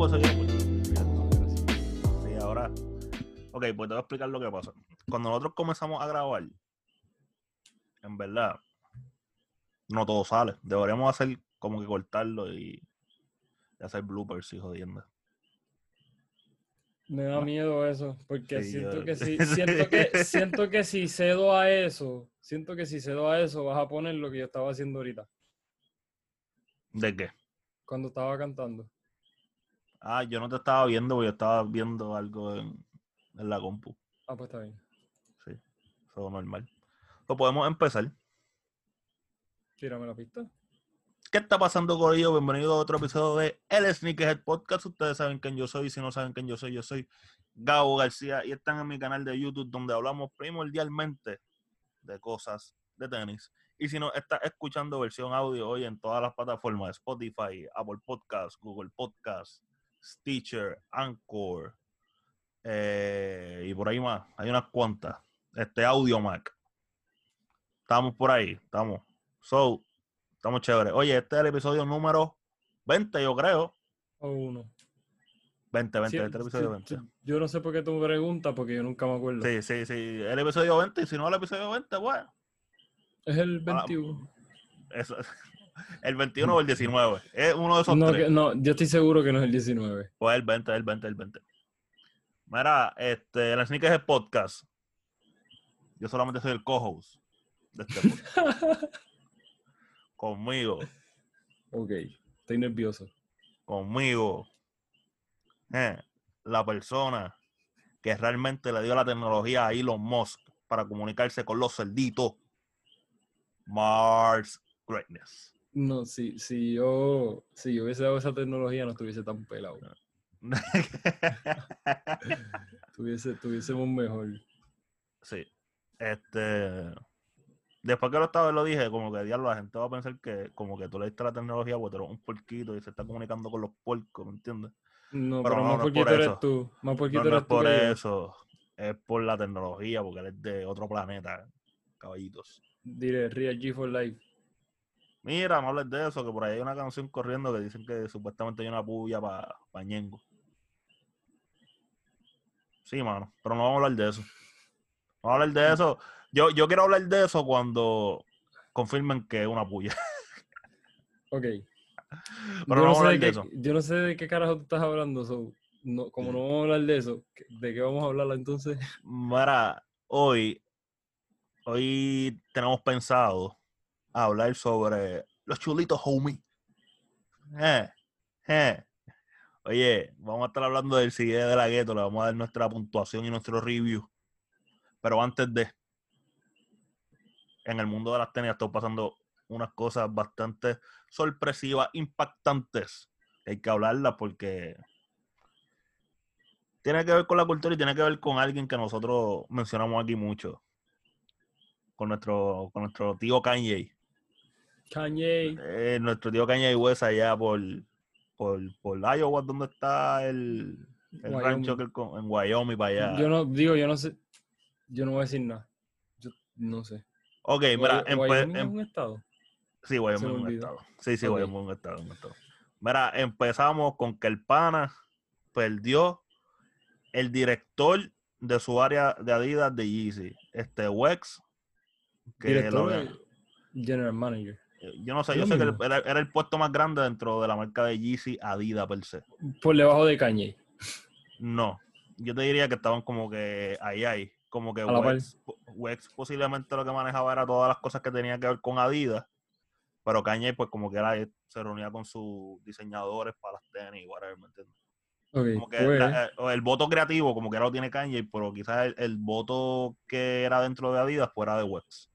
pues eso Sí, ahora. Ok, pues te voy a explicar lo que pasa. Cuando nosotros comenzamos a grabar, en verdad, no todo sale. Deberíamos hacer como que cortarlo y, y hacer bloopers y jodiendo. Me da miedo eso, porque Sí, siento yo- que si, siento que, siento que si cedo a eso, siento que si cedo a eso vas a poner lo que yo estaba haciendo ahorita, ¿De qué? cuando estaba cantando. Ah, yo no te estaba viendo, porque yo estaba viendo algo en, en la compu. Ah, pues está bien. Sí, eso es normal. Pues podemos empezar. Tírame la pista. ¿Qué está pasando, Corillo? Bienvenido a otro episodio de El Sneakerhead Podcast. Ustedes saben quién yo soy. Si no saben quién yo soy, yo soy Gabo García. Y están en mi canal de YouTube donde hablamos primordialmente de cosas de tenis. Y si no, estás escuchando versión audio hoy en todas las plataformas: Spotify, Apple Podcasts, Google Podcasts, Stitcher, Anchor. eh, y por ahí más. Hay unas cuantas. Este Audio Mac. Estamos por ahí. Estamos. So, Estamos chéveres. Oye, este es el episodio número 20, yo creo. O uno. 20, 20, Sí, este es el episodio sí, 20. sí, Yo no sé por qué tú me preguntas, porque yo nunca me acuerdo. Sí, sí, sí. El episodio 20, y si no el episodio 20, bueno. Es el Ah, 21. Eso, el 21 o el 19. Es uno de esos No, tres. que- no, yo estoy seguro que no es el 19. Pues el 20, el 20, el 20. Mira, este, el Sneakers es podcast. Yo solamente soy el co-host de este podcast. conmigo, Ok, estoy nervioso. conmigo. eh, la persona que realmente le dio la tecnología a Elon Musk para comunicarse con los cerditos. Mars Greatness. No, si, si yo si yo hubiese dado esa tecnología no estuviese tan pelado. Tuviese, tuviésemos mejor. sí. Este. Después que lo estaba, lo dije, como que diablo, la gente va a pensar que como que tú le diste la tecnología, tú eres un porquito y se está comunicando con los puercos, ¿me entiendes? No, Pero pero, no, más no por eres eso. tú. Más No, no eres es tú por eso, es por la tecnología, porque él es de otro planeta, caballitos. Diré, Real G for Life. Mira, no hables de eso, que por ahí hay una canción corriendo que dicen que supuestamente hay una puya para pa Ñengo. Sí, mano, pero no vamos a hablar de eso. Vamos a hablar de eso. Yo, yo quiero hablar de eso cuando confirmen que es una puya. Ok. Pero yo, no no vamos a sé de hablar de qué, eso. yo no sé de qué carajo tú estás hablando. so, no, como no vamos a hablar de eso, ¿qué- ¿de qué vamos a hablar entonces? Mira, hoy, hoy tenemos pensado hablar sobre los chulitos, homie. Eh, eh. Oye, vamos a estar hablando del CD de la gueto, le vamos a dar nuestra puntuación y nuestro review. Pero antes de, en el mundo de las tenis están pasando unas cosas bastante sorpresivas, impactantes. Hay que hablarlas porque tiene que ver con la cultura y tiene que ver con alguien que nosotros mencionamos aquí mucho. Con nuestro, con nuestro tío Kanye. Kanye. Eh, nuestro tío Kanye West allá por, por, por Iowa, donde está el, el rancho que con- en Wyoming para allá. Yo no, digo, yo no sé. Yo no voy a decir nada. Yo no sé. ok, mira, Wyoming es un estado. sí, Wyoming es un estado. Sí, sí, Ok. Wyoming es un estado, un estado. Mira, empezamos con que el pana perdió el director de su área de Adidas de Yeezy, este Wex. que Director, lo- General Manager. Yo no sé, yo sé que era, era el puesto más grande dentro de la marca de Yeezy Adidas per se. Por debajo de Kanye. No, yo te diría que estaban como que ahí, ahí. Como que. Wex, Wex posiblemente lo que manejaba era todas las cosas que tenían que ver con Adidas, pero Kanye pues como que era, se reunía con sus diseñadores para las tenis, whatever, ¿me entiendes? Como que pues, la- eh, el voto creativo como que ahora lo tiene Kanye, pero quizás el, el voto que era dentro de Adidas fuera de Wex.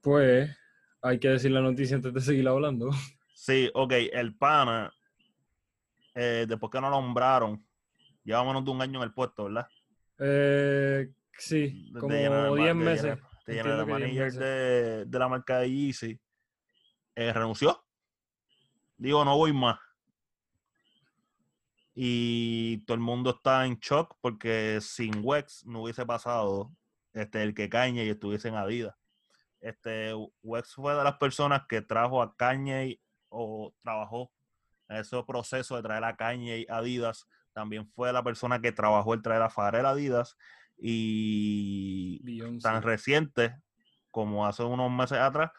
pues, hay que decir la noticia antes de seguir hablando. Sí, ok, el pana, eh, después que no lo nombraron, lleva menos de un año en el puesto, ¿verdad? Eh, sí, de como general ma- 10 de meses. que 10 manager de, de la marca de Yeezy, eh, renunció. Digo, no voy más. Y todo el mundo está en shock porque sin Wex no hubiese pasado este, el que Kanye estuviese en Adidas. Este, Wex fue de las personas que trajo a Kanye o trabajó en ese proceso de traer a Kanye Adidas, también fue la persona que trabajó el traer a Pharrell Adidas y tan reciente como hace unos meses atrás,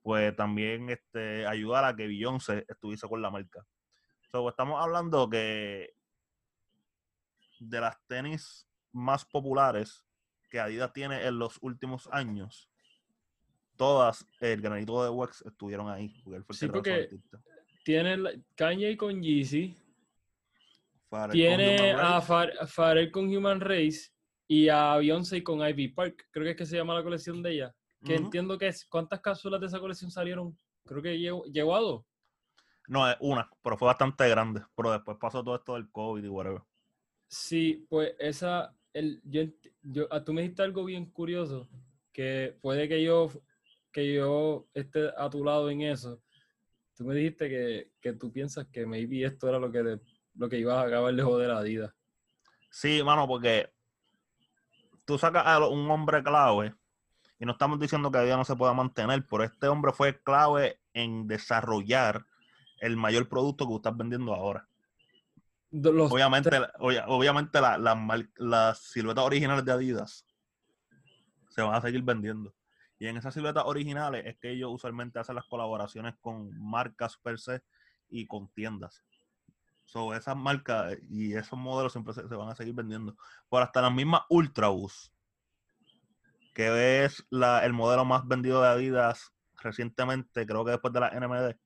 pues también este, ayudar a que Beyoncé estuviese con la marca. So, estamos hablando que de las tenis más populares que Adidas tiene en los últimos años, todas, el granito de Wax estuvieron ahí. Porque él fue el Sí, porque. Tiene la- Kanye con Yeezy, tiene a. Far- con Human Race y a Beyoncé con Ivy Park. Creo que es que se llama la colección de ella. Que entiendo que es. ¿Cuántas cápsulas de esa colección salieron? Creo que llegó, llegó a dos. No, es una, pero fue bastante grande. Pero después pasó todo esto del COVID y whatever. Sí, pues esa, el, yo, yo, ah, tú me dijiste algo bien curioso, que puede que yo, que yo esté a tu lado en eso. Tú me dijiste que, que tú piensas que maybe esto era lo que, de- lo que ibas a acabar de joder a Adidas. Sí, mano, porque tú sacas a un hombre clave y no estamos diciendo que Adidas no se pueda mantener, pero este hombre fue clave en desarrollar el mayor producto que tú estás vendiendo ahora. Los, Obviamente, la- obviamente la- la mar- las siluetas originales de Adidas se van a seguir vendiendo. Y en esas siluetas originales es que ellos usualmente hacen las colaboraciones con marcas per se y con tiendas. So, esas marcas y esos modelos siempre se, se van a seguir vendiendo. Por hasta las mismas Ultraboost, que es la, el modelo más vendido de Adidas recientemente, creo que después de la NMD,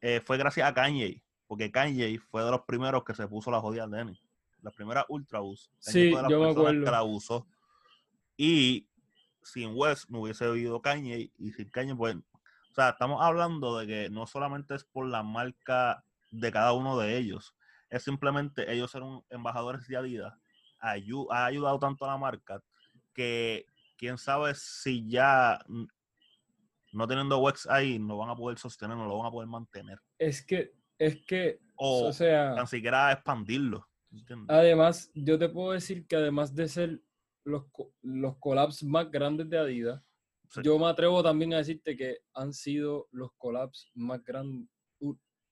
eh, fue gracias a Kanye, porque Kanye fue de los primeros que se puso la jodida tenis. La primera Ultraboost. Kanye Sí, de las yo me personas que acuerdo. la usó. Y sin West no hubiese habido Kanye, y sin Kanye, pues, o sea, estamos hablando de que no solamente es por la marca de cada uno de ellos, es simplemente ellos ser embajadores de Adidas, ayu- ha ayudado tanto a la marca que quién sabe si ya no teniendo Wex ahí no van a poder sostener, no lo van a poder mantener. es que, es que, O o sea, tan siquiera expandirlo. ¿entiendes? además, yo te puedo decir que además de ser los, los collabs más grandes de Adidas, Sí. yo me atrevo también a decirte que han sido los collabs más grandes,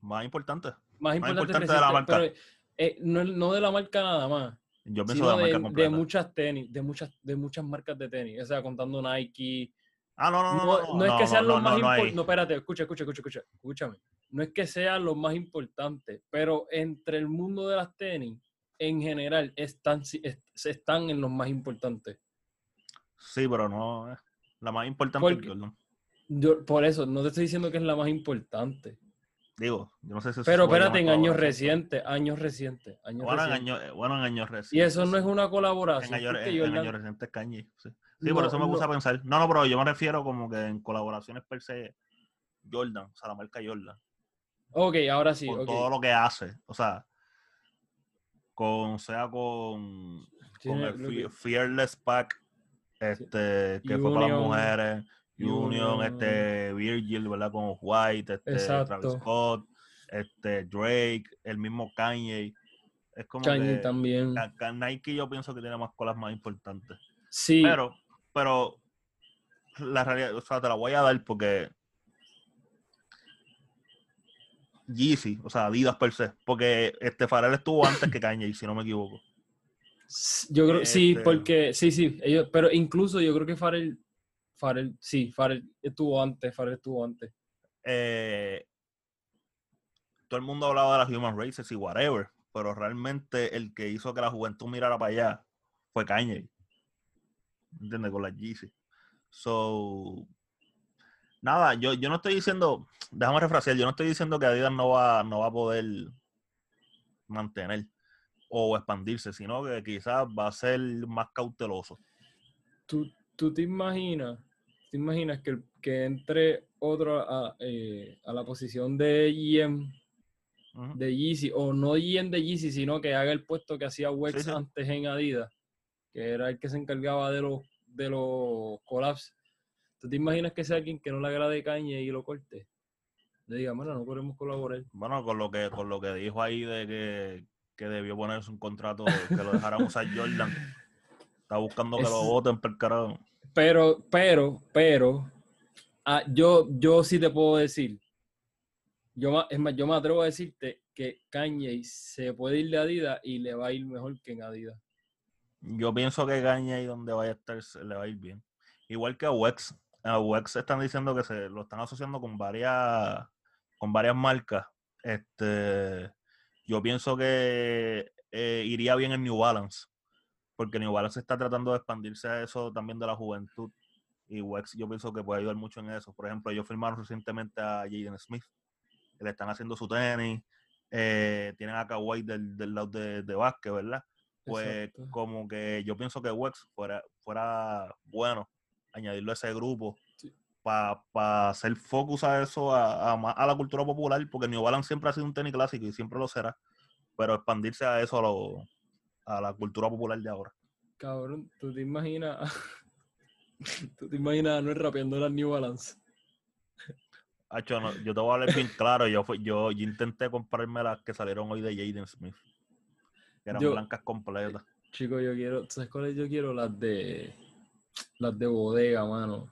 Más importante. más importantes importante de la marca. pero, eh, no, no de la marca nada más, Yo pienso de la de, marca de completa. muchas tenis, de muchas, de muchas marcas de tenis, o sea, contando Nike. ah, no, no, no. No, No, no es que sean no, los no, más no importantes. hay. No, espérate, escucha, escucha, escucha, escucha, escúchame. No es que sean los más importantes, pero entre el mundo de las tenis, en general, están, están en los más importantes. Sí, pero no. eh, La más importante ¿Por? Jordan. Yo, por eso, no te estoy diciendo que es la más importante. Digo, yo no sé si Pero espérate, en años recientes, años recientes, años Bueno, en recientes. años, eh, bueno, en años recientes. Y eso no es una En colaboración. porque en- en años recientes Kanye. Sí, Sí, por eso me puse no- a pensar. No, no, pero yo me refiero como que en colaboraciones per se Jordan, o sea, la marca Jordan. Ok, ahora sí. ok. todo lo que hace. O sea, con, sea con, con el que- Fearless Pack, este, que fue para las mujeres, Union, Union. este, Virgil, ¿verdad? Con White, este, Travis. Scott, este, Drake, el mismo Kanye. Es como Kanye que también. Nike yo pienso que tiene más colas más importantes. Sí, Pero, pero la realidad, o sea, te la voy a dar porque Yeezy, o sea, Adidas per se, porque este Pharrell estuvo antes que Kanye, si no me equivoco. Yo creo, sí, Este- porque, sí, sí, ellos, pero incluso yo creo que Farrell, Farrell, sí, Farrell estuvo antes, Farrell estuvo antes. Eh, todo el mundo hablaba de las human races y whatever, pero realmente el que hizo que la juventud mirara para allá fue Kanye. ¿Entiendes? Con las Yeezy. So, nada, yo, yo no estoy diciendo, déjame refrasear, yo no estoy diciendo que Adidas no va, no va a poder mantener o expandirse, sino que quizás va a ser más cauteloso. ¿Tú, tú te imaginas, te imaginas que, que entre otro a, eh, a la posición de GM de Yeezy, o no GM de Yeezy, sino que haga el puesto que hacía Wex Sí, sí. antes en Adidas, que era el que se encargaba de los, de los collabs. ¿Tú te imaginas que sea alguien que no le agrade Kanye y lo corte? Le diga, bueno, no queremos colaborar. Bueno, con lo que con lo que dijo ahí de que, que debió ponerse un contrato que lo dejaran usar Jordan. Está buscando que lo voten per carajo. Pero, pero, pero, ah, yo, yo sí te puedo decir, yo, es más, yo me atrevo a decirte que Kanye se puede ir de Adidas y le va a ir mejor que en Adidas. Yo pienso que Kanye donde vaya a estar se le va a ir bien. Igual que a Wex. A Wex están diciendo que se lo están asociando con varias con varias marcas. Este, yo pienso que eh, iría bien en New Balance, porque New Balance está tratando de expandirse a eso también de la juventud. Y Wex yo pienso que puede ayudar mucho en eso. Por ejemplo, ellos firmaron recientemente a Jaden Smith. Le están haciendo su tenis. eh, tienen a Kawhi del, del lado de, de básquet, ¿verdad? Pues Exacto. como que yo pienso que Wex fuera, fuera bueno añadirlo a ese grupo Sí. para hacer focus a eso, a, a, la cultura popular, porque New Balance siempre ha sido un tenis clásico y siempre lo será, pero expandirse a eso, a, lo- a la cultura popular de ahora. Cabrón, tú te imaginas. tú te imaginas Anuel rapeando las New Balance. Hacho, no, yo te voy a hablar bien claro, yo, yo, yo intenté comprarme las que salieron hoy de Jaden Smith, que eran Yo- blancas completas. Chico, yo quiero. ¿Sabes cuáles yo quiero? Las de. Las de bodega, mano.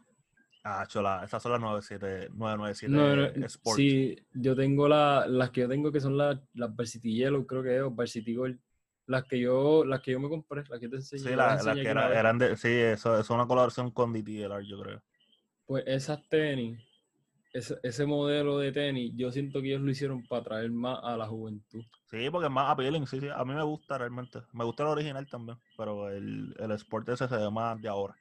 Ah, chola, esas son las 97, 997 No, no, Sports. sí, yo tengo la- las que yo tengo que son las, las Varsity Yellow, creo que es, o Varsity Gold. Las que yo, las que yo me compré, las que te enseñé. Sí, la- las que era- eran de, sí, eso, eso es una colaboración con DTLR, yo creo. Pues esas tenis, ese, ese modelo de tenis, yo siento que ellos lo hicieron para atraer más a la juventud. Sí, porque es más appealing, sí, sí. A mí me gusta realmente. Me gusta el original también, pero el, el Sport ese se ve más de ahora.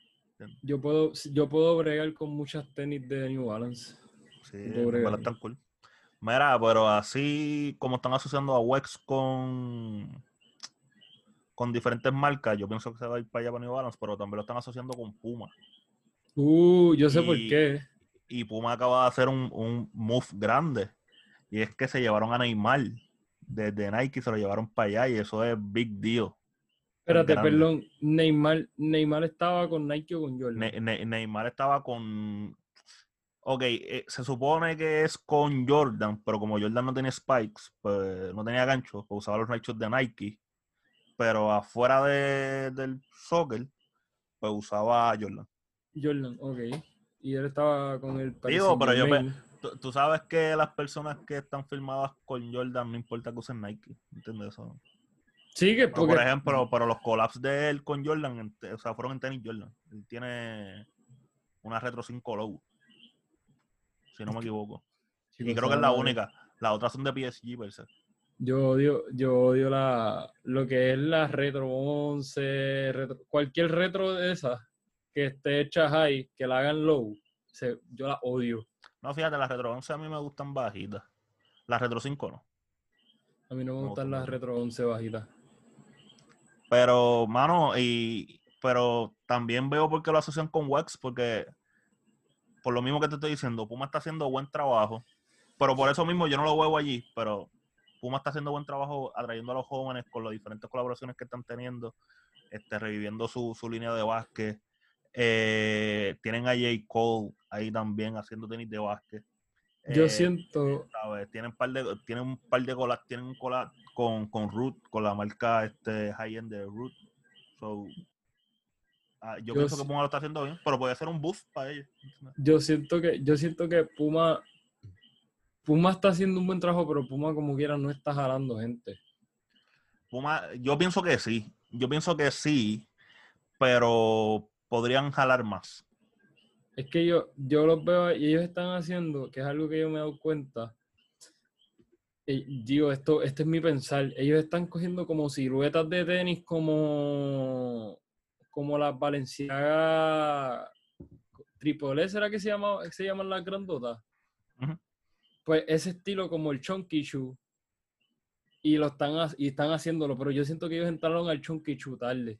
Yo puedo, yo puedo bregar con muchas tenis de New Balance. Sí, verdad gallo. están cool. Mira, pero así como están asociando a Wex con, con diferentes marcas, yo pienso que se va a ir para allá para New Balance, pero también lo están asociando con Puma. Uh, yo sé por qué. Y Puma acaba de hacer un, un move grande. Y es que se llevaron a Neymar desde Nike, se lo llevaron para allá y eso es big deal. Espérate, grande. perdón. Neymar, Neymar estaba con Nike o con Jordan. Ne- Ne- Neymar estaba con. Ok, eh, se supone que es con Jordan, pero como Jordan no tenía spikes, pues no tenía ganchos, pues usaba los Nike de Nike. Pero afuera de- del soccer, pues usaba Jordan. Jordan, ok. Y él estaba con el Digo, pero yo tú sabes que las personas que están firmadas con Jordan no importa que usen Nike, ¿entiendes eso? Sí, que Pero, por ejemplo, pero los collabs de él con Jordan, o sea, fueron en tenis Jordan. Él tiene una Retro 5 Low, si no me equivoco. Y creo que es la única. Las otras son de PSG, per se. Yo odio, yo odio la, lo que es la Retro 11, retro- cualquier retro de esas que esté hecha high, que la hagan low, se- yo la odio. No, fíjate, las Retro 11 a mí me gustan bajitas. Las Retro 5 no. A mí no me No, gustan las. Retro 11 bajitas. Pero, mano, y pero también veo por qué lo asocian con Wax, porque por lo mismo que te estoy diciendo, Puma está haciendo buen trabajo. Pero por eso mismo yo no lo veo allí, pero Puma está haciendo buen trabajo atrayendo a los jóvenes con las diferentes colaboraciones que están teniendo, este, reviviendo su, su línea de básquet. Eh, tienen a J. Cole ahí también haciendo tenis de básquet. Yo Eh, siento, ¿sabes? Tienen, par de, tienen un par de colas, tienen un collab con, con Root, con la marca este, high-end de Root. So, ah, yo, Yo pienso que Puma lo está haciendo bien, pero puede ser un boost para ellos. yo siento que, yo siento que Puma, Puma está haciendo un buen trabajo, pero Puma como quiera no está jalando gente. Puma, yo pienso que sí, yo pienso que sí, pero podrían jalar más. Es que yo, yo los veo y ellos están haciendo, que es algo que yo me he dado cuenta. y digo, esto, este es mi pensar. Ellos están cogiendo como siluetas de tenis como, como las Balenciaga Triple ¿será que se, llama, se llaman las grandotas? Pues ese estilo como el Chunky Shoe. Y, lo están, y están haciéndolo, pero yo siento que ellos entraron al Chunky Shoe tarde.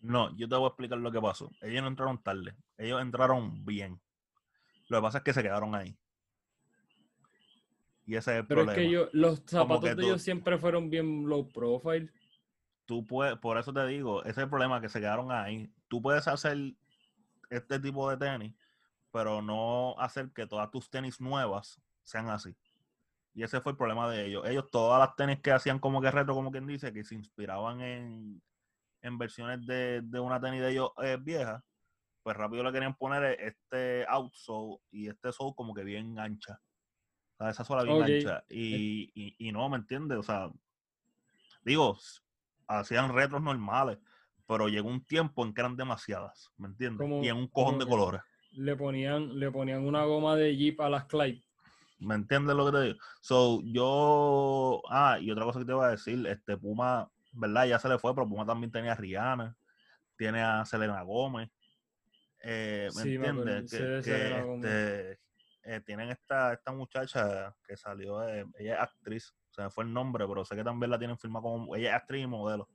No, yo te voy a explicar lo que pasó. Ellos no entraron tarde, ellos entraron bien. Lo que pasa es que se quedaron ahí. Y ese es el Pero problema. es que yo, los zapatos de tú- ellos siempre fueron bien low profile. tú puedes, por eso te digo, ese es el problema que se quedaron ahí. Tú puedes hacer este tipo de tenis, pero no hacer que todas tus tenis nuevas sean así. Y ese fue el problema de ellos. Ellos, todas las tenis que hacían como que retro, como quien dice, que se inspiraban en, en versiones de, de una tenis de ellos eh, vieja, pues rápido le querían poner este outsole y este sole como que bien ancha. O sea, esa sola bien ancha. Y, y, y no, ¿me entiendes? O sea, digo, hacían retros normales, pero llegó un tiempo en que eran demasiadas, ¿me entiendes? Como- y en un cojón de colores. Le ponían, le ponían una goma de Jeep a las Clyde. ¿Me entiendes lo que te digo? So, yo. Ah, y otra cosa que te voy a decir, este Puma, ¿verdad? Ya se le fue, pero Puma también tenía a Rihanna, tiene a Selena Gómez. eh, ¿Me Sí, entiendes? Que, este, eh, tienen esta, esta muchacha que salió, eh, ella es actriz, se me fue el nombre, pero sé que también la tienen firmada como. Ella es actriz y modelo.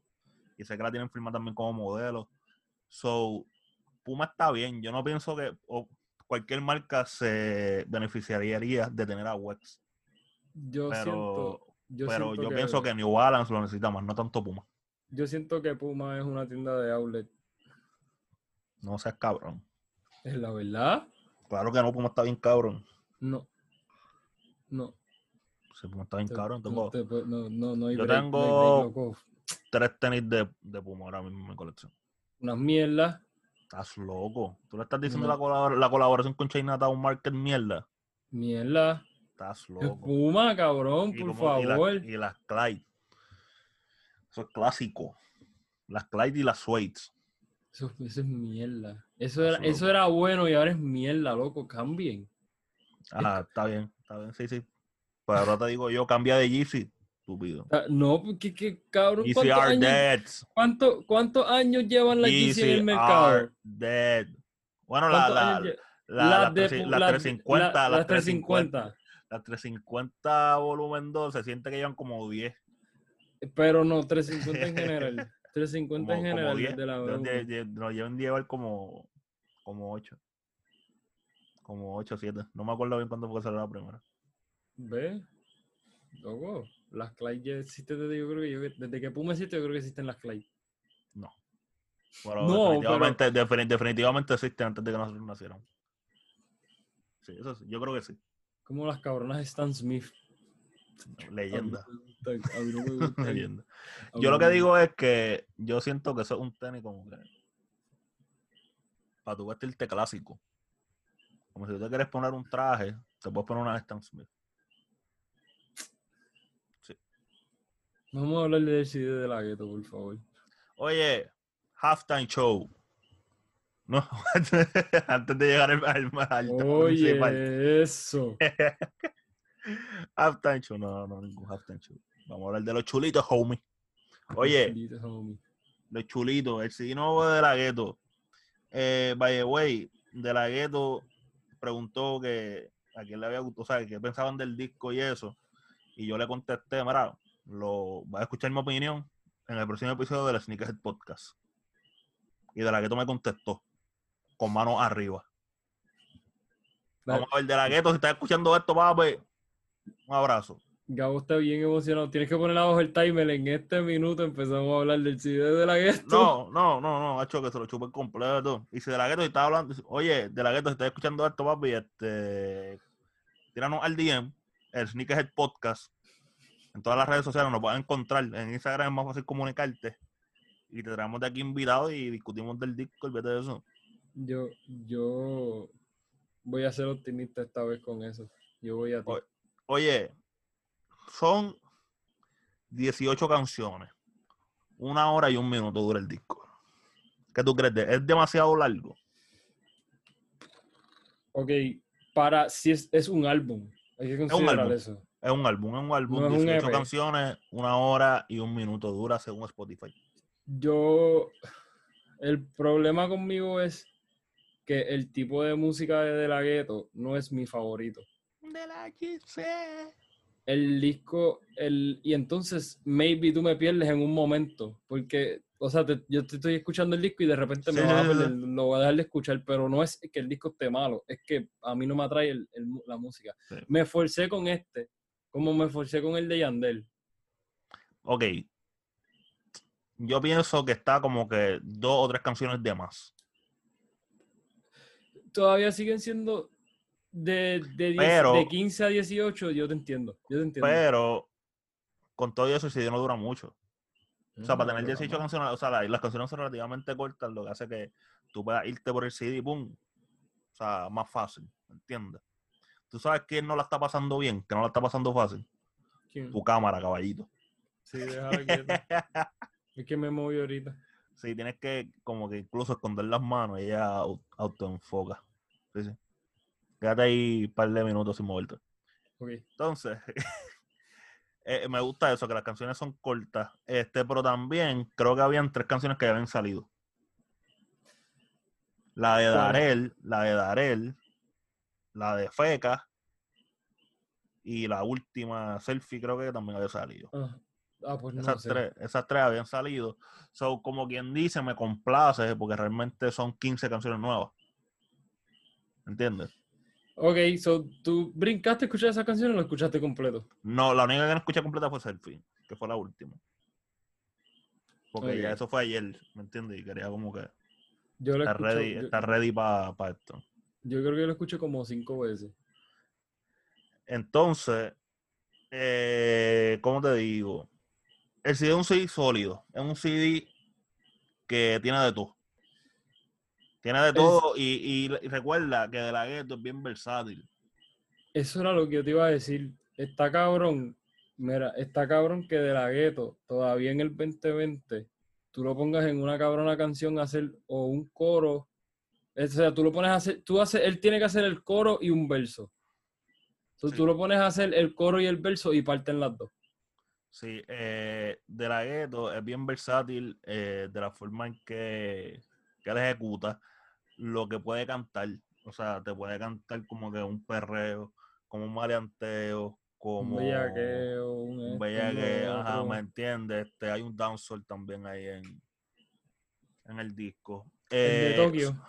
Y sé que la tienen firmada también como modelo. So, Puma está bien. Yo no pienso que cualquier marca se beneficiaría de tener a Wex. Yo Pero, siento, yo, pero yo que, pienso que New Balance lo necesita más, no tanto Puma. yo siento que Puma es una tienda de outlet. No seas cabrón. ¿Es la verdad? Claro que no, Puma está bien cabrón. No. No. Sí, Puma está bien Te- cabrón. Tengo te no, no, no hay Yo break, tengo- tres tenis de, de Puma ahora mismo en mi colección. Unas mierdas. Estás loco. ¿Tú le estás diciendo No. la, colabor- la colaboración con Chinatown Market mierda? Mierda. Estás Es loco. Puma, cabrón, Y por como- y la- favor. Y, las Clyde. Eso es clásico. Las Clyde y las Suedes. Eso, eso es mierda. Eso era, eso era bueno y ahora es mierda, loco. Cambien. Ah, está bien, está bien, sí, sí. Pero ahora te digo yo, cambia de Yeezy, estúpido. Ah, No, porque que, cabrón, Yeezy ¿cuántos are dead. cuánto- cuántos años llevan las Yeezy en el mercado? are dead. Bueno, la, ¿Cuántos la, la, las de 300 pu- las las- 350, la- las las 350. Las 350 volumen 2 se siente que llevan como 10. Pero no, 350 en general. 350 Como, en como general 10. de la Deben B1. de- de- Nos llevan llevar como, como 8. Como 8 7. No me acuerdo bien cuándo fue que salió la primera. ¿Ves? Loco, las Clyde ya existen desde, yo creo que yo, desde que Puma existe, yo creo que existen las Clyde. Pero No, definitivamente, defini- definitivamente existen antes de que nosotros naciéramos. Sí, eso sí, yo creo que sí. Como las cabronas de Stan Smith. Leyenda. a mí no me leyenda. a mí Yo lo que digo es que yo siento que eso es un tenis como que para tu vestirte clásico. Como si tú te quieres poner un traje, te puedes poner una Stan Smith. Vamos a hablar del CD de la gueto, por favor. Oye, halftime show. No, antes de llegar al, al, al principal. Oye, eso. Halftime show, no, no, ningún halftime show. Vamos a hablar de los chulitos, homie. Oye, Chulito, homie. los chulitos, el nuevo de la gueto. Eh, by the way, de la gueto preguntó que a quién le había gustado, o sea, qué pensaban del disco y eso. Y yo le contesté, mira, lo, vas a escuchar mi opinión en el próximo episodio del Sneakerhead Podcast. Y de la gueto me contestó, con manos arriba. Vamos a ver, de la gueto, si estás escuchando esto, papi, un abrazo. Gabo está bien emocionado. Tienes que poner abajo el timer. En este minuto empezamos a hablar del CD de la gueto. No, no, no, no, hecho que se lo chupen completo. Y si de la gueto si estás hablando, oye, de la gueto si estás escuchando esto, papi, este, tíranos al DM, el Sneakerhead Podcast. En todas las redes sociales nos vas a encontrar. En Instagram es más fácil comunicarte. Y te traemos de aquí invitado y discutimos del disco, olvídate de eso. Yo, yo voy a ser optimista esta vez con eso. Yo voy a ti. Oye. Son 18 canciones. Una hora y un minuto dura el disco. ¿Qué tú crees? de- ¿Es demasiado largo? Ok, para si es, es un álbum. Hay que considerar álbum. eso. Es un álbum, es un álbum, No es un 18 EP. canciones, una hora y un minuto dura según Spotify. Yo, el problema conmigo es que el tipo de música de De La Ghetto no es mi favorito. De la. El disco, el, y entonces maybe tú me pierdes en un momento, porque, o sea, te- yo te estoy escuchando el disco y de repente me Sí, vas a perder, lo voy a dejar de escuchar, pero no es que el disco esté malo, es que a mí no me atrae el- el mu- la música. Sí. Me esforcé con este, como me esforcé con el de Yandel. Ok. Yo pienso que está como que dos o tres canciones de más. Todavía siguen siendo de, de, 10 Pero- de 15 a 18, yo te entiendo, yo te entiendo. Pero con todo eso, el CD no dura mucho. O sea, para tener pero 18 vamos. canciones, o sea, la- las canciones son relativamente cortas, lo que hace que tú puedas irte por el CD y boom. O sea, más fácil, ¿me entiendes? ¿Tú sabes quién no la está pasando bien? Que no la está pasando fácil. ¿Quién? Tu cámara, caballito. Sí, déjalo quieto. Es que me moví ahorita. Sí, tienes que como que incluso esconder las manos y ella au- autoenfoca. Sí, sí. Quédate ahí un par de minutos sin moverte. Ok. Entonces, eh, me gusta eso, que las canciones son cortas. Este, pero también creo que habían tres canciones que ya habían salido. La de. Darel, la de Darel, la de Feca y la última Selfie creo que también había salido. Ah, ah, pues no Esas, sé. tres, esas tres habían salido. So, como quien dice, me complace porque realmente son 15 canciones nuevas. ¿Entiendes? Ok, so tú brincaste a escuchar esa canción o la escuchaste completo. No, la única que no escuché completa fue Selfie, que fue la última. Porque ya eso fue ayer, ¿me entiendes? Y quería como que Yo estar escucho, ready, yo, estar ready para esto. yo creo que yo lo escuché como cinco veces. Entonces, eh, ¿cómo te digo? El CD es un CD sólido. Es un CD que tiene de todo. Tiene de Es- todo y, y- y recuerda que De La Ghetto es bien versátil. Eso era lo que yo te iba a decir. Está cabrón, mira, está cabrón que de la gueto, todavía en el 2020, tú lo pongas en una cabrona canción a hacer o un coro. O sea, tú lo pones a hacer, tú haces, él tiene que hacer el coro y un verso. Entonces, Sí. Tú lo pones a hacer el coro y el verso y parten las dos. Sí, eh, De La Ghetto es bien versátil eh, de la forma en que, que él ejecuta lo que puede cantar. O sea, te puede cantar como que un perreo, como un maleanteo, como Un bellaqueo, un, un esto, un bellaque, lo ajá. ¿me entiendes? Este, hay un dancehall también ahí en, en el disco. El de Eh, Tokio.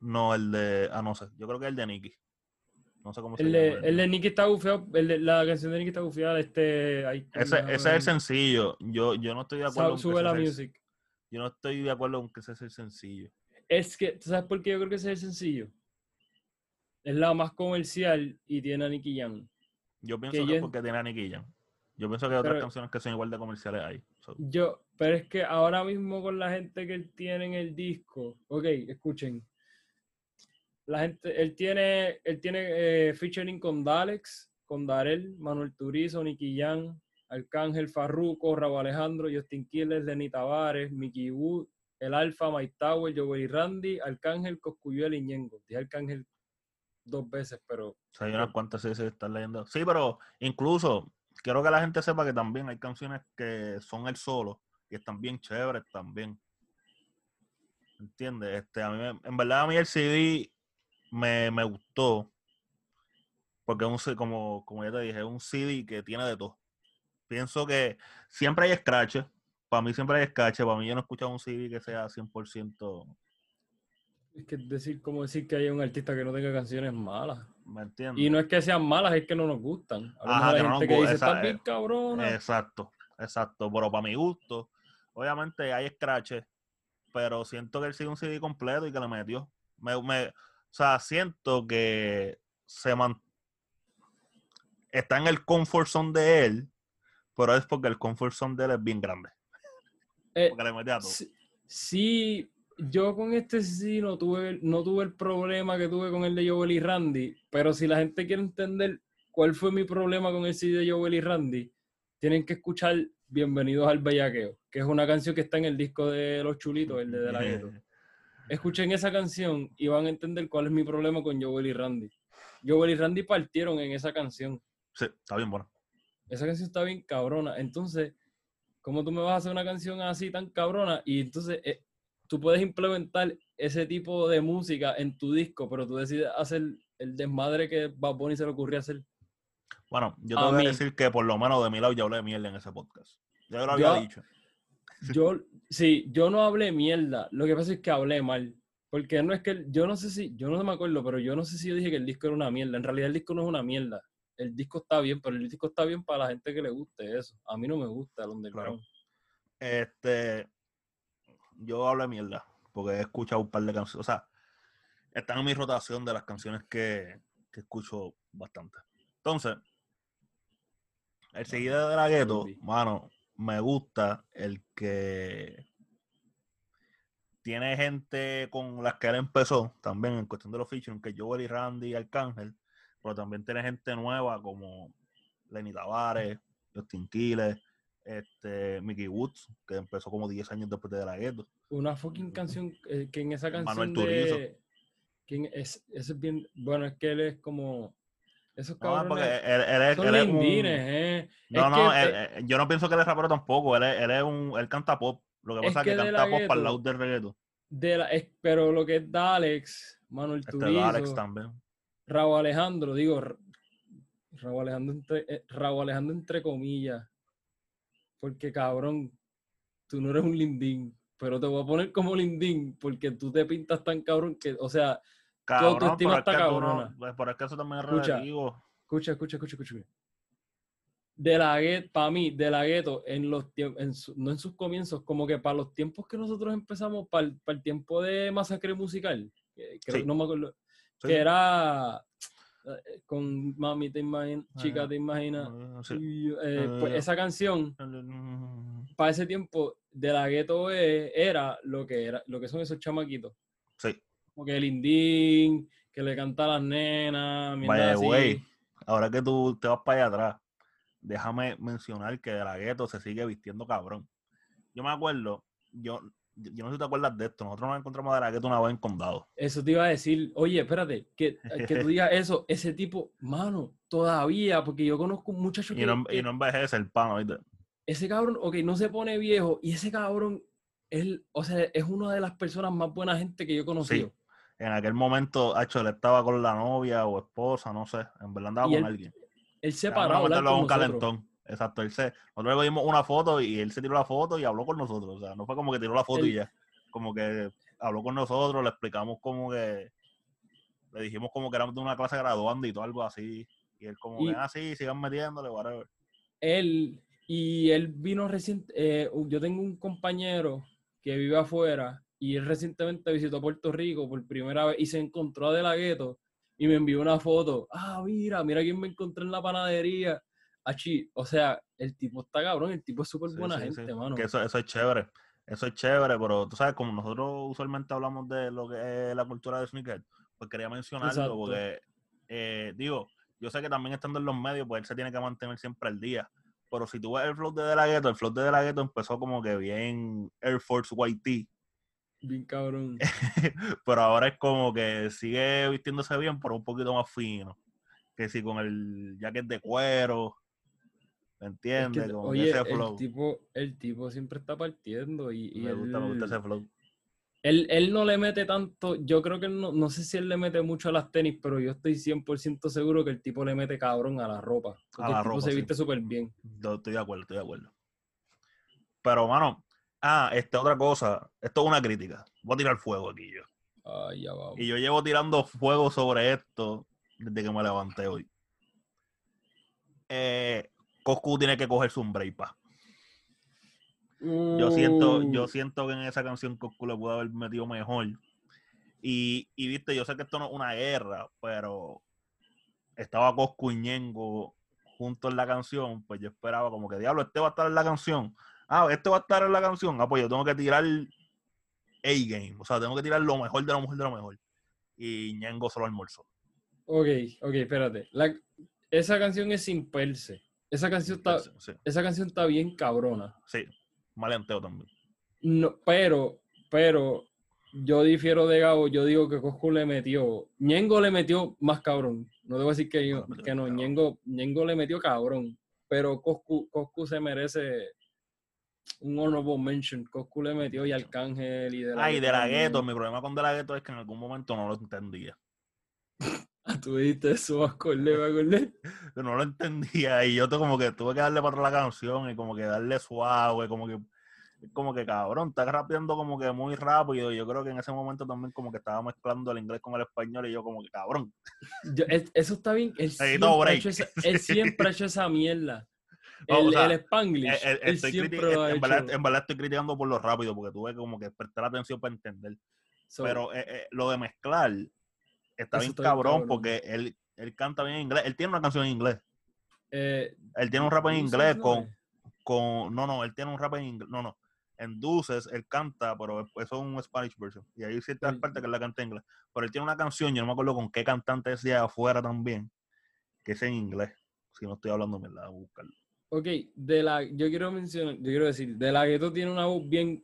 No, el de, ah, no sé, yo creo que el de Nicky. No sé cómo se El llama. de, el de Nicky está bufiado, el de- la canción de Nicky está bufiada, este... ay, Ese, ese es el sencillo. Yo, yo no estoy de acuerdo Sube la music. Yo no estoy de acuerdo con que ese sea el sencillo. Es que, ¿tú sabes por qué yo creo que ese es el sencillo? Es la más comercial y tiene a Nicky Jam. Yo pienso Que que, yo es porque tiene a Nicky Jam. Yo pienso que hay otras Pero- canciones que son igual de comerciales ahí. So, Yo, pero es que ahora mismo con la gente que él tiene en el disco, ok, escuchen. La gente, él tiene, él tiene eh, featuring con Dalex, con Darel, Manuel Turizo, Nicky Jam, Arcángel Farruko, Raúl Alejandro, Justin Quiles, Lenny Tavares, Mickey Wood, El Alfa, Mike Tower, Joey Randy, Arcángel, Coscuyuel y Ñengo. Dije Arcángel dos veces, pero o sea, hay unas cuantas se están leyendo. Sí, pero incluso quiero que la gente sepa que también hay canciones que son el solo y están bien chéveres también. ¿Entiendes? Este, a mí en verdad a mí el CD me, me gustó porque un, como, como ya te dije, es un CD que tiene de todo. Pienso que siempre hay scratches. Para mí siempre hay scratches. Para mí yo no he escuchado un CD que sea 100%, es que decir, como decir que hay un artista que no tenga canciones malas. ¿me entiendes? Y no es que sean malas, es que no nos gustan. A Ajá, que no nos que gusta, dice, esa- estás bien cabrona. Exacto, exacto. Pero para mi gusto, obviamente hay scratches, pero siento que él sigue un CD completo y que le metió. Me, me- sea, siento que se man- está en el comfort zone de él, pero es porque el comfort zone de él es bien grande. Eh, Porque le mete a todo. sí, sí, yo con este sí no tuve, no tuve el problema que tuve con el de Joel y Randy, pero si la gente quiere entender cuál fue mi problema con el CD de Joel y Randy, tienen que escuchar Bienvenidos al Bellaqueo, que es una canción que está en el disco de Los Chulitos, el de De La Ghetto. Escuchen esa canción y van a entender cuál es mi problema con Joel y Randy. Joel y Randy partieron en esa canción. Sí, está bien bueno. esa canción está bien cabrona. Entonces, ¿cómo tú me vas a hacer una canción así tan cabrona? Y entonces eh, tú puedes implementar ese tipo de música en tu disco, pero tú decides hacer el desmadre que Bad Bunny se le ocurrió hacer. Bueno, yo A te voy mí. a decir que por lo menos de mi lado ya hablé de mierda en ese podcast. Yo lo había Yo- dicho. Yo, sí, yo no hablé mierda. Lo que pasa es que hablé mal. Porque no es que, yo no sé si, yo no me acuerdo, pero yo no sé si yo dije que el disco era una mierda. En realidad el disco no es una mierda. El disco está bien, pero el disco está bien para la gente que le guste eso. A mí no me gusta el underground. Este, yo hablo de mierda, porque he escuchado un par de canciones, o sea, están en mi rotación de las canciones que, que escucho bastante. Entonces, el seguido de la gueto, mano, me gusta el que tiene gente con las que él empezó, también en cuestión de los featuring, que Joel y Randy y Arcángel, pero también tiene gente nueva como Lenny Tavares, Justin Quiles, este, Mickey Woods, que empezó como 10 años después de la gueto. Una fucking canción eh, que en esa canción Manuel Turizo. de... ¿quién es, ese es bien... Bueno, es que él es como... Esos No, porque cabrones él, él es, son él es un- ¿eh? No, Es no, que, él- eh, yo no pienso que él es rapero tampoco. Él, es, él, es un, él canta pop. Lo que pasa es que, canta pop para el lado del reggaeton. de la, es- pero lo que es Dalex, Manuel Este Turizo, Alex también. Raúl Alejandro, digo, Raúl Alejandro entre, eh, Raúl Alejandro entre comillas, porque cabrón, tú no eres un lindín, pero te voy a poner como lindín porque tú te pintas tan cabrón que, o sea, Cabrón, autoestima pero es está cabrona. pues, que eso también es Escucha. relativo. escucha, escucha, escucha, escucha. De la gueto, para mí, de la gueto, en los en su- no en sus comienzos, como que para los tiempos que nosotros empezamos, para el, para el tiempo de masacre musical, que creo- Sí. no me acuerdo, Sí. que era eh, con Mami, te imaginas, chica, Ah, te imaginas. Ah, sí. Y, eh, pues esa canción, para ese tiempo, de la gueto era lo que era, lo que son esos chamaquitos. Sí. Como que el indín, que le canta a las nenas, Vaya, güey. Ahora que tú te vas para allá atrás, déjame mencionar que de la gueto se sigue vistiendo cabrón. Yo me acuerdo, yo, yo no sé si te acuerdas de esto, nosotros nos encontramos de la gueto una vez en Condado. Eso te iba a decir, oye, espérate, que, que tú digas eso, ese tipo, mano, todavía, porque yo conozco un muchacho Y que, no, que y no envejece el pan, ¿oíste? ese cabrón, ok, no se pone viejo, y ese cabrón, él, o sea, es una de las personas más buenas gente que yo he conocido. En aquel momento, hecho, él estaba con la novia o esposa, no sé. En verdad andaba con él alguien. Él se paró a hablar con un calentón. Exacto, él se, nosotros le dimos una foto y él se tiró la foto y habló con nosotros. O sea, no fue como que tiró la foto y ya. Como que habló con nosotros, le explicamos como que, le dijimos como que éramos de una clase graduando y todo algo así. Y él como que, ah, sí, sigan metiéndole, whatever. Él, y él vino reciente, eh, yo tengo un compañero que vive afuera, y él recientemente visitó Puerto Rico por primera vez y se encontró a De La Ghetto y me envió una foto. Ah, mira, mira quién me encontré en la panadería. Achi, o sea, el tipo está cabrón, el tipo es súper Sí, buena sí, sí. gente, mano. Que eso, eso es chévere. Eso es chévere, pero tú sabes, como nosotros usualmente hablamos de lo que es la cultura de sneaker, pues quería mencionarlo Exacto. porque, eh, digo, yo sé que también estando en los medios, pues él se tiene que mantener siempre al día. Pero si tú ves el flow de De La Ghetto, el flow de De La Ghetto empezó como que bien Air Force YT, Bien cabrón. pero ahora es como que sigue vistiéndose bien, pero un poquito más fino. Que si con el jacket de cuero, ¿me Es entiendes? que oye, ese el tipo, el tipo siempre está partiendo y, y me gusta, me gusta ese flow. Él, él no le mete tanto, yo creo que él no, no sé si él le mete mucho a las tenis, pero yo estoy 100% seguro que el tipo le mete cabrón a la ropa. Porque la el tipo ropa, se viste súper bien. Estoy de acuerdo, estoy de acuerdo. Pero, mano, ah, esta otra cosa, esto es una crítica. Voy a tirar fuego aquí yo. Ay, ya vamos. Y yo llevo tirando fuego sobre esto desde que me levanté hoy. Eh, Coscu tiene que cogerse un break, pa. Yo siento, yo Uh, siento que en esa canción Coscu le pudo haber metido mejor. Y, y viste, yo sé que esto no es una guerra, pero estaba Coscu y Ñengo juntos en la canción, pues yo esperaba como que, diablo, este va a estar en la canción. Ah, este va a estar en la canción. Ah, pues yo tengo que tirar A-game. O sea, tengo que tirar lo mejor de lo mejor de lo mejor. Y Ñengo solo almorzó. Ok, ok, espérate. La- esa canción es sin perse. Esa canción está, Sí, esa canción está bien cabrona. sí, maleanteo también. No, pero, pero, yo difiero de Gabo, yo digo que Coscu le metió, Ñengo le metió más cabrón. No debo decir que, yo- No, que no. Ñengo, Ñengo le metió cabrón. Pero Coscu, Coscu se merece un honorable mention. Coscu le metió y Arcángel y de la Ay, de la gueto. Mi problema con de la gueto es que en algún momento no lo entendía. Ah, tú dijiste eso, me acordé, me acordé. Yo no lo entendía y yo te- como que tuve que darle para la canción y como que darle suave, como que como que cabrón, está rapeando como que muy rápido. y Yo creo que en ese momento también como que estaba mezclando el inglés con el español y yo como que cabrón. Yo- él- eso está bien. Él siempre, ha hecho esa, él siempre ha hecho esa mierda. O El, sea, el Spanglish, él estoy siempre criti- lo ha en, verdad, en verdad estoy criticando por lo rápido porque tuve que como que prestar atención para entender. So, Pero eh, eh, lo de mezclar está bien está cabrón, porque él, él canta bien en inglés. Él tiene una canción en inglés. eh, Él tiene un rap en inglés ¿no con, con. No, no, él tiene un rap en inglés. No, no. En Deuces él canta, pero eso es un Spanish version. Y hay ciertas Sí. partes que él la canta en inglés. Pero él tiene una canción, yo no me acuerdo con qué cantante es de afuera también. que es en inglés. Si no estoy hablando, me la voy a buscarlo. Ok, de la, yo quiero mencionar, yo quiero decir, De La Ghetto tiene una voz bien,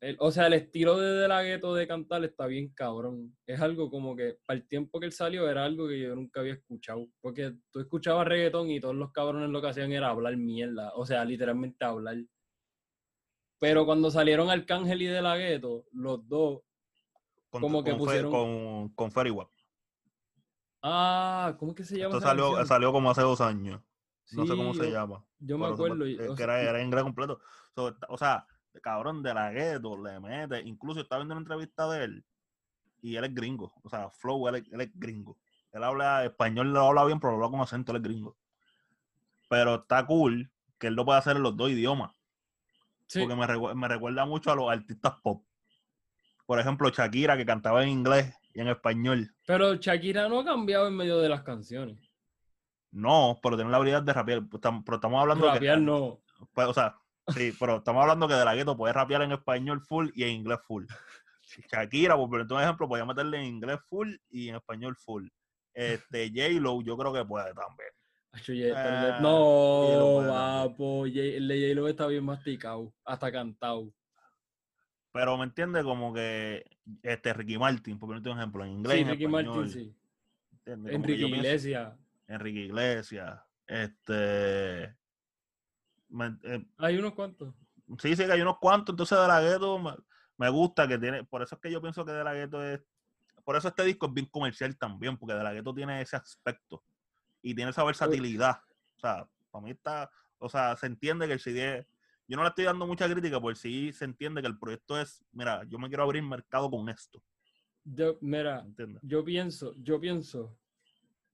el- o sea, el estilo de De La Ghetto de cantar está bien cabrón. Es algo como que para el tiempo que él salió era algo que yo nunca había escuchado. Porque tú escuchabas reggaetón y todos los cabrones lo que hacían era hablar mierda, o sea, literalmente hablar. Pero cuando salieron Arcángel y De La Ghetto, los dos, Con, Como que con pusieron- con, con Ferry ah, ¿cómo es que se llama? Esto salió, canción? salió como hace dos años. No sé cómo se llama. Yo me acuerdo. y- eh, o que sea, era, era en inglés completo. So, o sea, cabrón, de la gueto le mete. Incluso estaba viendo una entrevista de él y él es gringo. O sea, Flow, él, es- él es gringo. Él habla español, lo habla bien, pero lo habla con acento, él es gringo. Pero está cool que él lo pueda hacer en los dos idiomas. sí, Porque me, recu- me recuerda mucho a los artistas pop. Por ejemplo, Shakira, que cantaba en inglés y en español. pero Shakira no ha cambiado en medio de las canciones. No, pero tiene la habilidad de rapear. Pues Pero estamos hablando que- Rapear no. Pues, o sea, sí, pero estamos hablando que de la gueto puede rapear en español full y en inglés full. Shakira, por ponerte un ejemplo, podía meterle en inglés full y en español full. Este, J-Lo, yo creo que puede también. J-Lo no, papo. El de J-Lo está bien masticado. Hasta cantado. Pero me entiende como que este Ricky Martin, por ponerte un ejemplo, en inglés. Sí, en Ricky español, Martin, sí. que Enrique Iglesias. Enrique Iglesias. Este. eh, Hay unos cuantos. sí, sí, que hay unos cuantos. Entonces, de la gueto me, me gusta que tiene. Por eso es que yo pienso que de la gueto es. Por eso este disco es bien comercial también, porque de la gueto tiene ese aspecto y tiene esa versatilidad. O sea, para mí está. O sea, se entiende que el CD. Yo no le estoy dando mucha crítica, porque sí se entiende que el proyecto es. Mira, yo me quiero abrir mercado con esto. Yo, mira, ¿Entiendes? yo pienso, yo pienso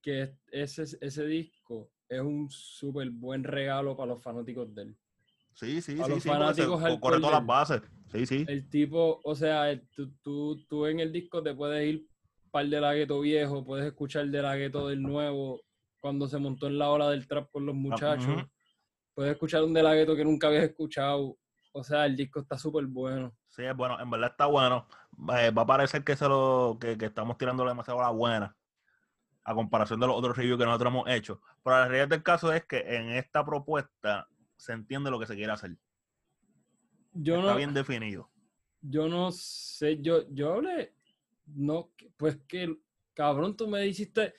que ese, ese disco es un súper buen regalo para los fanáticos de él. Sí, sí, A sí, los sí. se- fanáticos co- hardcore corre todas las bases. Sí, sí. El tipo, o sea, el- tú, tú, tú en el disco te puedes ir par de la gueto viejo, puedes escuchar de la gueto del nuevo, cuando se montó en la ola del trap con los muchachos. Puedes escuchar un de la gueto que nunca habías escuchado. O sea, el disco está súper bueno. Sí, es bueno, en verdad está bueno. Eh, va a parecer que, se lo, que, que estamos tirándole demasiado a la buena a comparación de los otros reviews que nosotros hemos hecho. Pero la realidad del caso es que en esta propuesta se entiende lo que se quiere hacer. Yo está no, bien definido. yo no sé, yo, yo hablé, no, pues que, cabrón, tú me hiciste,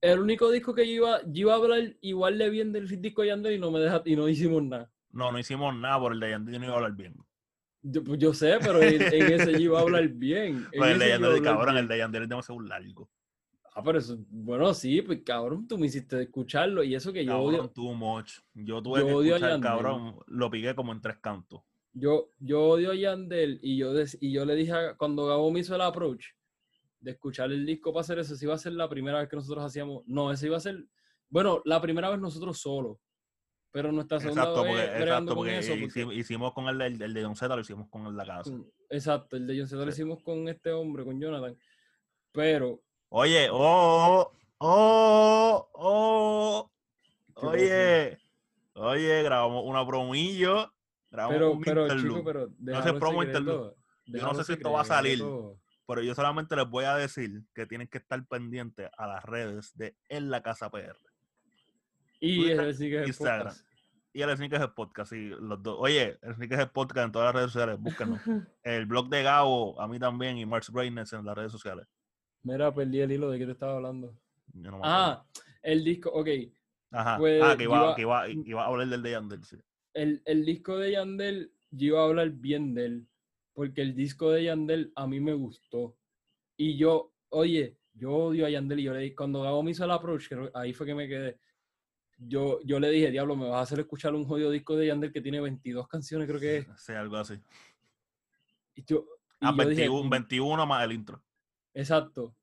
el único disco que yo iba, yo iba a hablar igual de bien del disco de Yandel y no me deja, y no hicimos nada. No, no hicimos nada por el de Yandel, yo no iba a hablar bien. Yo, pues yo sé, pero en, en ese yo iba a hablar bien. en Pues el de Yandel, cabrón, bien. el de Yandel es demasiado largo. Ah, pero eso, bueno, sí, pues cabrón, tú me hiciste escucharlo y eso que yo Cabrón, odio, too much. Yo tuve yo que odio escuchar, cabrón, lo piqué como en tres cantos. yo, yo odio a Yandel y yo, des- y yo le dije a- cuando Gabo me hizo el approach de escuchar el disco para hacer eso, si iba a ser la primera vez que nosotros hacíamos, no, ese iba a ser, bueno, la primera vez nosotros solos, pero nuestra segunda Exacto, vez porque, exacto, con porque eso, porque- hicimos, con el, de- el, de Don Z, lo hicimos con el de la casa. con- exacto, el de John Cena lo hicimos con este hombre, con Jonathan, pero Oye, oh, oh, oh, ¿Qué oye, oye, grabamos una promillo, grabamos Pero, un pero, chico, pero sé déjalo en promo interlude. Yo no sé si esto va a salir. pero yo solamente les voy a decir que tienen que estar pendientes a las redes de En la Casa PR Y Twitter, el Instagram. Podcast. y el Sneakers Podcast, y los dos. Oye, el Sneakers Podcast en todas las redes sociales, búsquenos. El blog de Gabo, a mí también, y Marx Greatness en las redes sociales. Mira, perdí el hilo de qué te estaba hablando. Yo no me. Ah, el disco, ok. Ajá. pues, ah, que iba, iba- que, iba, a hablar del de Yandel, sí. El, el disco de Yandel, yo iba a hablar bien de él, porque el disco de Yandel a mí me gustó. Y yo, oye, yo odio a Yandel y yo le di- cuando Gabo me hizo el approach, que ahí fue que me quedé, yo, yo le dije, diablo, me vas a hacer escuchar un jodido disco de Yandel que tiene 22 canciones, creo que es. Sí, algo así. Y yo, y Ah, yo dije, 21, 21 más el intro. Exacto.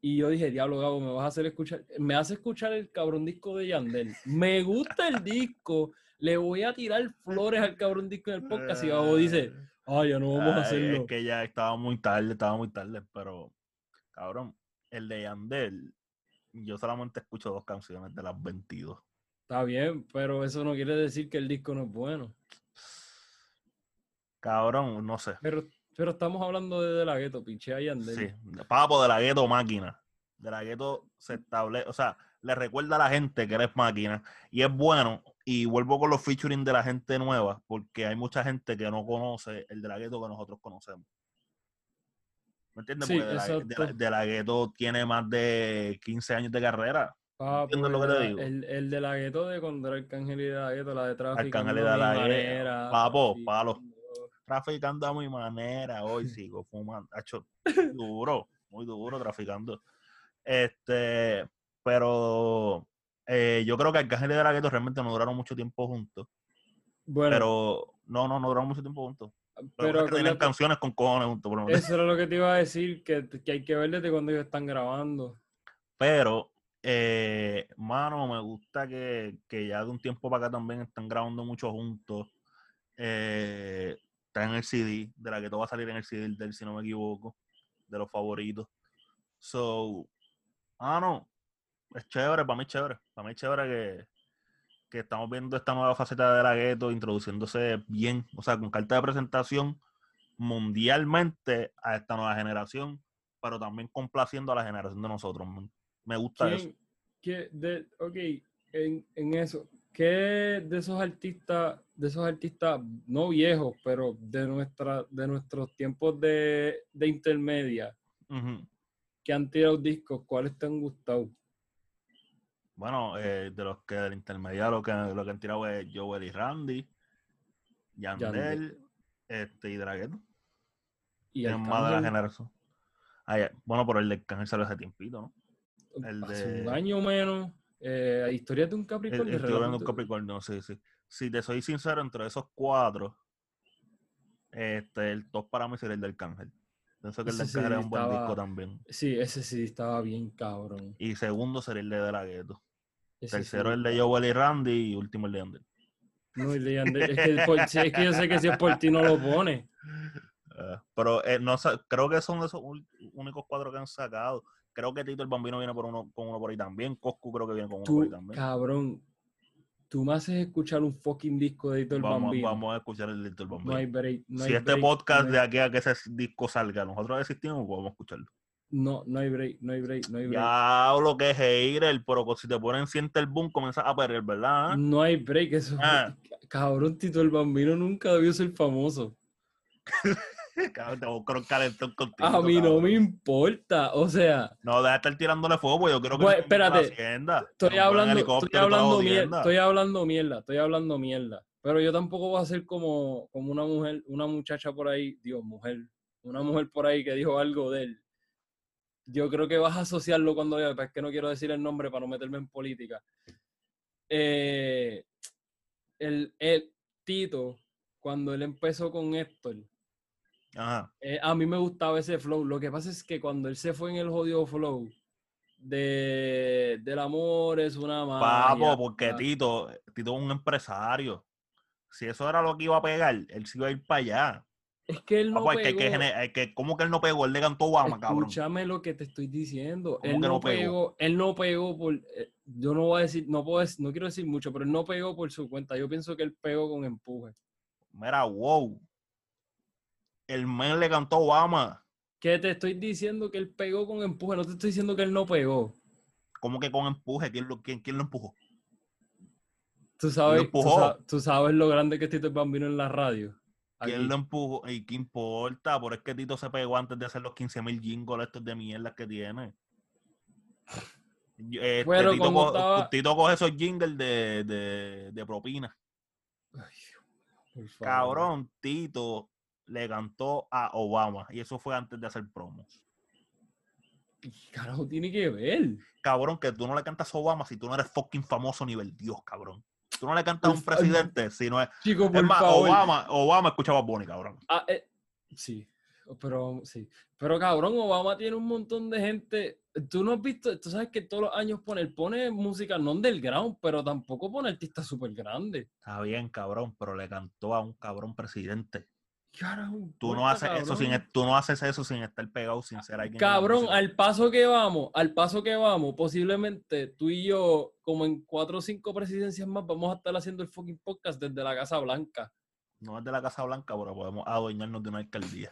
Y yo dije, diablo, Gabo, me vas a hacer escuchar, me hace escuchar el cabrón disco de Yandel. Me gusta el disco, le voy a tirar flores al cabrón disco en el podcast y Gabo dice, ah, ya no vamos a Ay, hacerlo. Es que ya estaba muy tarde, estaba muy tarde, pero cabrón, el de Yandel, yo solamente escucho dos canciones de las 22. Está bien, pero eso no quiere decir que el disco no es bueno. Cabrón, no sé. Pero, pero estamos hablando de De La Ghetto, pinche a Yandel. Sí, papo de la gueto máquina. De la gueto se establece, o sea, le recuerda a la gente que eres máquina y es bueno. Y vuelvo con los featuring de la gente nueva, porque hay mucha gente que no conoce el de la gueto que nosotros conocemos. ¿Me entiendes? Sí, porque de la, de, la, exacto. de la gueto tiene más de 15 años de carrera. Ah, ¿Entiendes lo que te digo? El, el de la gueto de era Arcángel y de la gueto, la de tráfico. Arcángel y de la Gueto, papo, sí, palo. Traficando a mi manera, hoy sigo fumando. Hacho, duro, muy duro traficando. Este, pero eh, yo creo que Arcángel y de la Gueto realmente no duraron mucho tiempo juntos. Bueno, Pero no, no, no duraron mucho tiempo juntos. Pero, pero que tenían acuérdate- canciones con cojones juntos. por lo menos. eso era lo que te iba a decir, que, que hay que ver desde cuando ellos están grabando. Pero, eh, mano, me gusta que, que ya de un tiempo para acá también están grabando mucho juntos. Eh, está en el CD, de la que todo va a salir en el CD del, si no me equivoco, de los favoritos. So, ah, no, es chévere, para mí es chévere. Para mí es chévere que, que estamos viendo esta nueva faceta de la gueto introduciéndose bien, o sea, con carta de presentación mundialmente a esta nueva generación, pero también complaciendo a la generación de nosotros. Me gusta eso. ¿Quién, qué de, ok, en eso, ¿qué de esos artistas, de esos artistas no viejos, pero de nuestra, de nuestros tiempos de, de intermedia, que han tirado discos, cuáles te han gustado? Bueno, eh, de los que del intermediario lo que, lo que han tirado es Joel y Randy, Yandel, Yandel. este, y Dragueto. Y Tienen más de la generación. Ah. Bueno, pero el de Cángel salió hace tiempito, ¿no? el hace de- un año menos, eh, historias de un Capricornio. que hablando de un Capricornio, sí, sí. Si te soy sincero, entre esos cuatro, este, el top para mí sería el del Cángel. Pienso que el del sí Cángel es un buen disco también. Sí, ese sí estaba bien cabrón. Y segundo sería el de De La Gueto. Ese sí Tercero el de Joel y Randy y último el de Yandel. No, el de Yandel, es, que por- es que yo sé que si es por ti no lo pone. Eh, pero eh, no creo que son de esos únicos cuatro que han sacado. Creo que Tito el Bambino viene por uno, con uno por ahí también. Coscu creo que viene con uno por ahí también. cabrón, tú me haces escuchar un fucking disco de Hito el Vamos, Bambino. vamos a escuchar el de Tito el Bambino. No hay break. No si hay este break, podcast no de hay, aquí a que ese disco salga, nosotros existimos, podemos escucharlo. no, no hay break, no hay break, no hay break. Ya lo que es hater, pero si te ponen siente el boom, comienzas a perder, ¿verdad? No hay break. Eso, Ah. Cabrón, Tito el Bambino nunca debió ser famoso. Cabrón, te busco un calentón contigo. A mí no me importa. O sea, No, deja de estar tirándole fuego, pues yo creo que Pues, la espérate. estoy hablando, estoy hablando, mier- jodienda. estoy hablando mierda, estoy hablando mierda. Pero yo tampoco voy a ser como, como una mujer, una muchacha por ahí, Dios, mujer, una mujer por ahí que dijo algo de él. Yo creo que vas a asociarlo cuando yo, es que no quiero decir el nombre para no meterme en política. Eh, el, el Tito, cuando él empezó con Héctor, Ajá. eh, a mí me gustaba ese flow. Lo que pasa es que cuando él se fue en el jodido flow de del amor es una magia. Papo, porque Tito, Tito es un empresario. Si eso era lo que iba a pegar, él sí iba a ir para allá. Es que él no Papo, hay que, hay que pegó. que- ¿Cómo que él no pegó? Él le cantó Obama, cabrón. Escúchame lo que te estoy diciendo. ¿Cómo Él no, no pegó? pegó, él no pegó por, eh, yo no voy a decir, no puedo, no quiero decir mucho, pero él no pegó por su cuenta. Yo pienso que él pegó con empuje. Mira, wow. El men le cantó Obama. ¿Qué te estoy diciendo que él pegó con empuje? No te estoy diciendo que él no pegó. ¿Cómo que con empuje? ¿Quién lo, quién, quién lo empujó? Tú sabes, tú, sabes lo grande que es Tito el Bambino en la radio. ¿Quién lo empujó? ¿Y qué importa? Por es que Tito se pegó antes de hacer los 15.000 jingles estos de mierda que tiene. Este, Bueno, Tito, co- estaba- Tito coge esos jingles de, de, de propina. Ay, por favor. Cabrón, Tito le cantó a Obama y eso fue antes de hacer promos. ¿Qué carajo tiene que ver? Cabrón, que tú no le cantas a Obama si tú no eres fucking famoso nivel Dios, cabrón. Tú no le cantas a un presidente si no es... Chico, por Es más, favor. Obama, Obama escuchaba a Bonnie, cabrón. Ah, eh, sí, pero sí. Pero cabrón, Obama tiene un montón de gente. Tú no has visto, tú sabes que todos los años pone, pone música no underground, pero tampoco pone artistas súper grandes. Está bien, cabrón, pero le cantó a un cabrón presidente. Carajo, Tú no haces eso sin, e- tú no haces eso sin estar pegado, sin ser alguien. Cabrón, al paso que vamos, al paso que vamos, posiblemente tú y yo, como en cuatro o cinco presidencias más, vamos a estar haciendo el fucking podcast desde la Casa Blanca. No es de la Casa Blanca, pero podemos adueñarnos de una alcaldía.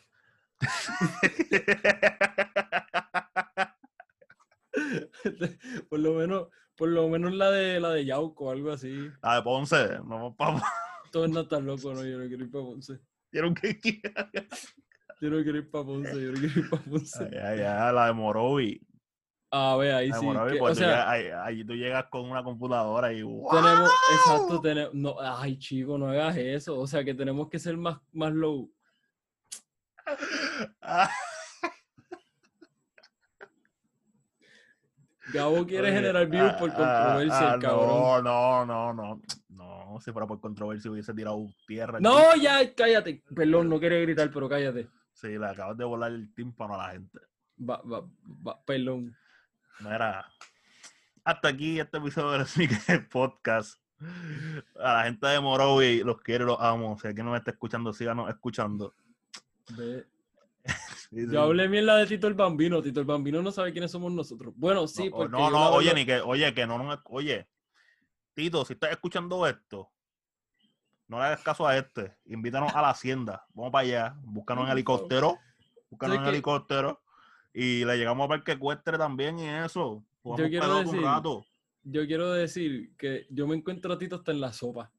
por lo menos, Por lo menos la de la de Yauco, algo así. La de Ponce. No, vamos. Todo no tan loco, no, yo no quiero ir para Ponce. Quiero. Yo no quiero ir para Ponce, yo no quiero ir para Ponce. La de Morovi. A ver, ahí sí. Morovi, que- pues o sea, llegas- ahí, ahí tú llegas con una computadora y ¡wow! tenemos, exacto, tenemos, no, ay, chico, no hagas eso. O sea, que tenemos que ser más, más low. Ah, Gabo quiere oye, generar views ah, por ah, controversia, ah, el cabrón. No, no, no, no. No, si fuera por controversia hubiese tirado tierra. No, ya, cállate. Perdón, no quería gritar, pero cállate. Sí, le acabas de volar el tímpano a la gente. Va, va, va, perdón. Era. Hasta aquí este episodio del Sneaker Podcast. A la gente de Morovi, los quiero y los amo. Si alguien no me está escuchando, síganos escuchando. Ve. Sí, sí. Yo hablé bien la de Tito el Bambino. Tito el Bambino no sabe quiénes somos nosotros. Bueno, sí, no, porque. no, no, oye, ni que, oye, que no, no, oye, Tito, si estás escuchando esto, no le hagas caso a este, invítanos a la hacienda, vamos para allá, búscanos en helicóptero, búscanos en que- helicóptero, y le llegamos a Parque Ecuestre también y eso, jugamos quiero un decir- rato, Yo quiero decir que yo me encuentro a Tito hasta en la sopa.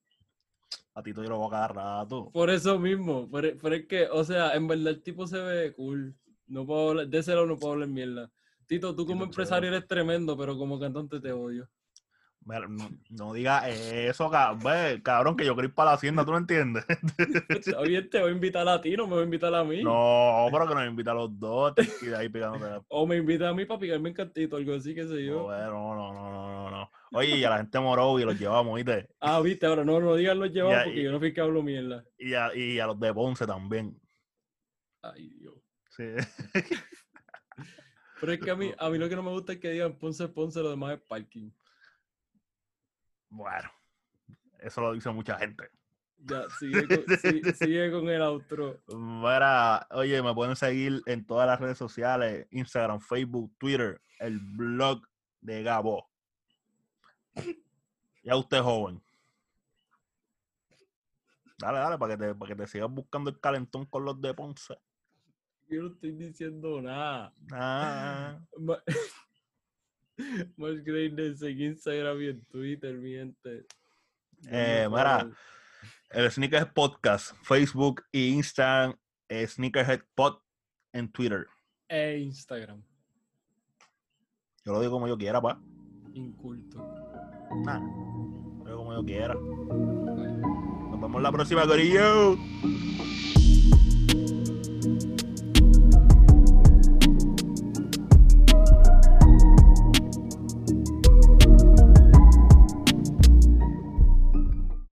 a Tito yo lo voy a cada rato, Por eso mismo. Por, e- por es que, o sea, en verdad el tipo se ve cool. No puedo hablar, de ese lado no puedo hablar mierda. Tito, tú como Tito empresario eres tremendo, pero como cantante te odio. No, no digas eso, cabrón, que yo quiero ir para la hacienda, ¿tú no entiendes? Está bien, te voy a invitar a ti, no me voy a invitar a mí. no, pero que nos invita a los dos, y de ahí pegándote la O me invita a mí para picarme en cantito, algo así, qué sé yo. No, no, no, no, no, no. Oye, y a la gente de Morovi los llevamos, ¿viste? Ah, viste, ahora no, no digan los llevados Ya, porque y- yo no fui que hablo mierda. Y a, y a los de Ponce también. Ay, Dios. Sí. Pero es que a mí, a mí lo que no me gusta es que digan Ponce, Ponce, lo demás es parking. Bueno, eso lo dice mucha gente. Ya, sigue con, si- sigue con el outro. Mira, oye, me pueden seguir en todas las redes sociales, Instagram, Facebook, Twitter, el blog de Gabo. Ya usted joven. Dale, dale, para que te, para que te sigas buscando el calentón con los de Ponce. Yo no estoy diciendo nada. Ah, Ma- Más Greatness en Instagram y en Twitter, mi gente. Eh, mira, el Sneakerhead Podcast, Facebook e Instagram, eh, Sneakerhead Pod en Twitter. E Instagram. Yo lo digo como yo quiera, pa. Inculto. Nah, lo digo como yo quiera. Nos vemos la próxima, Corillo.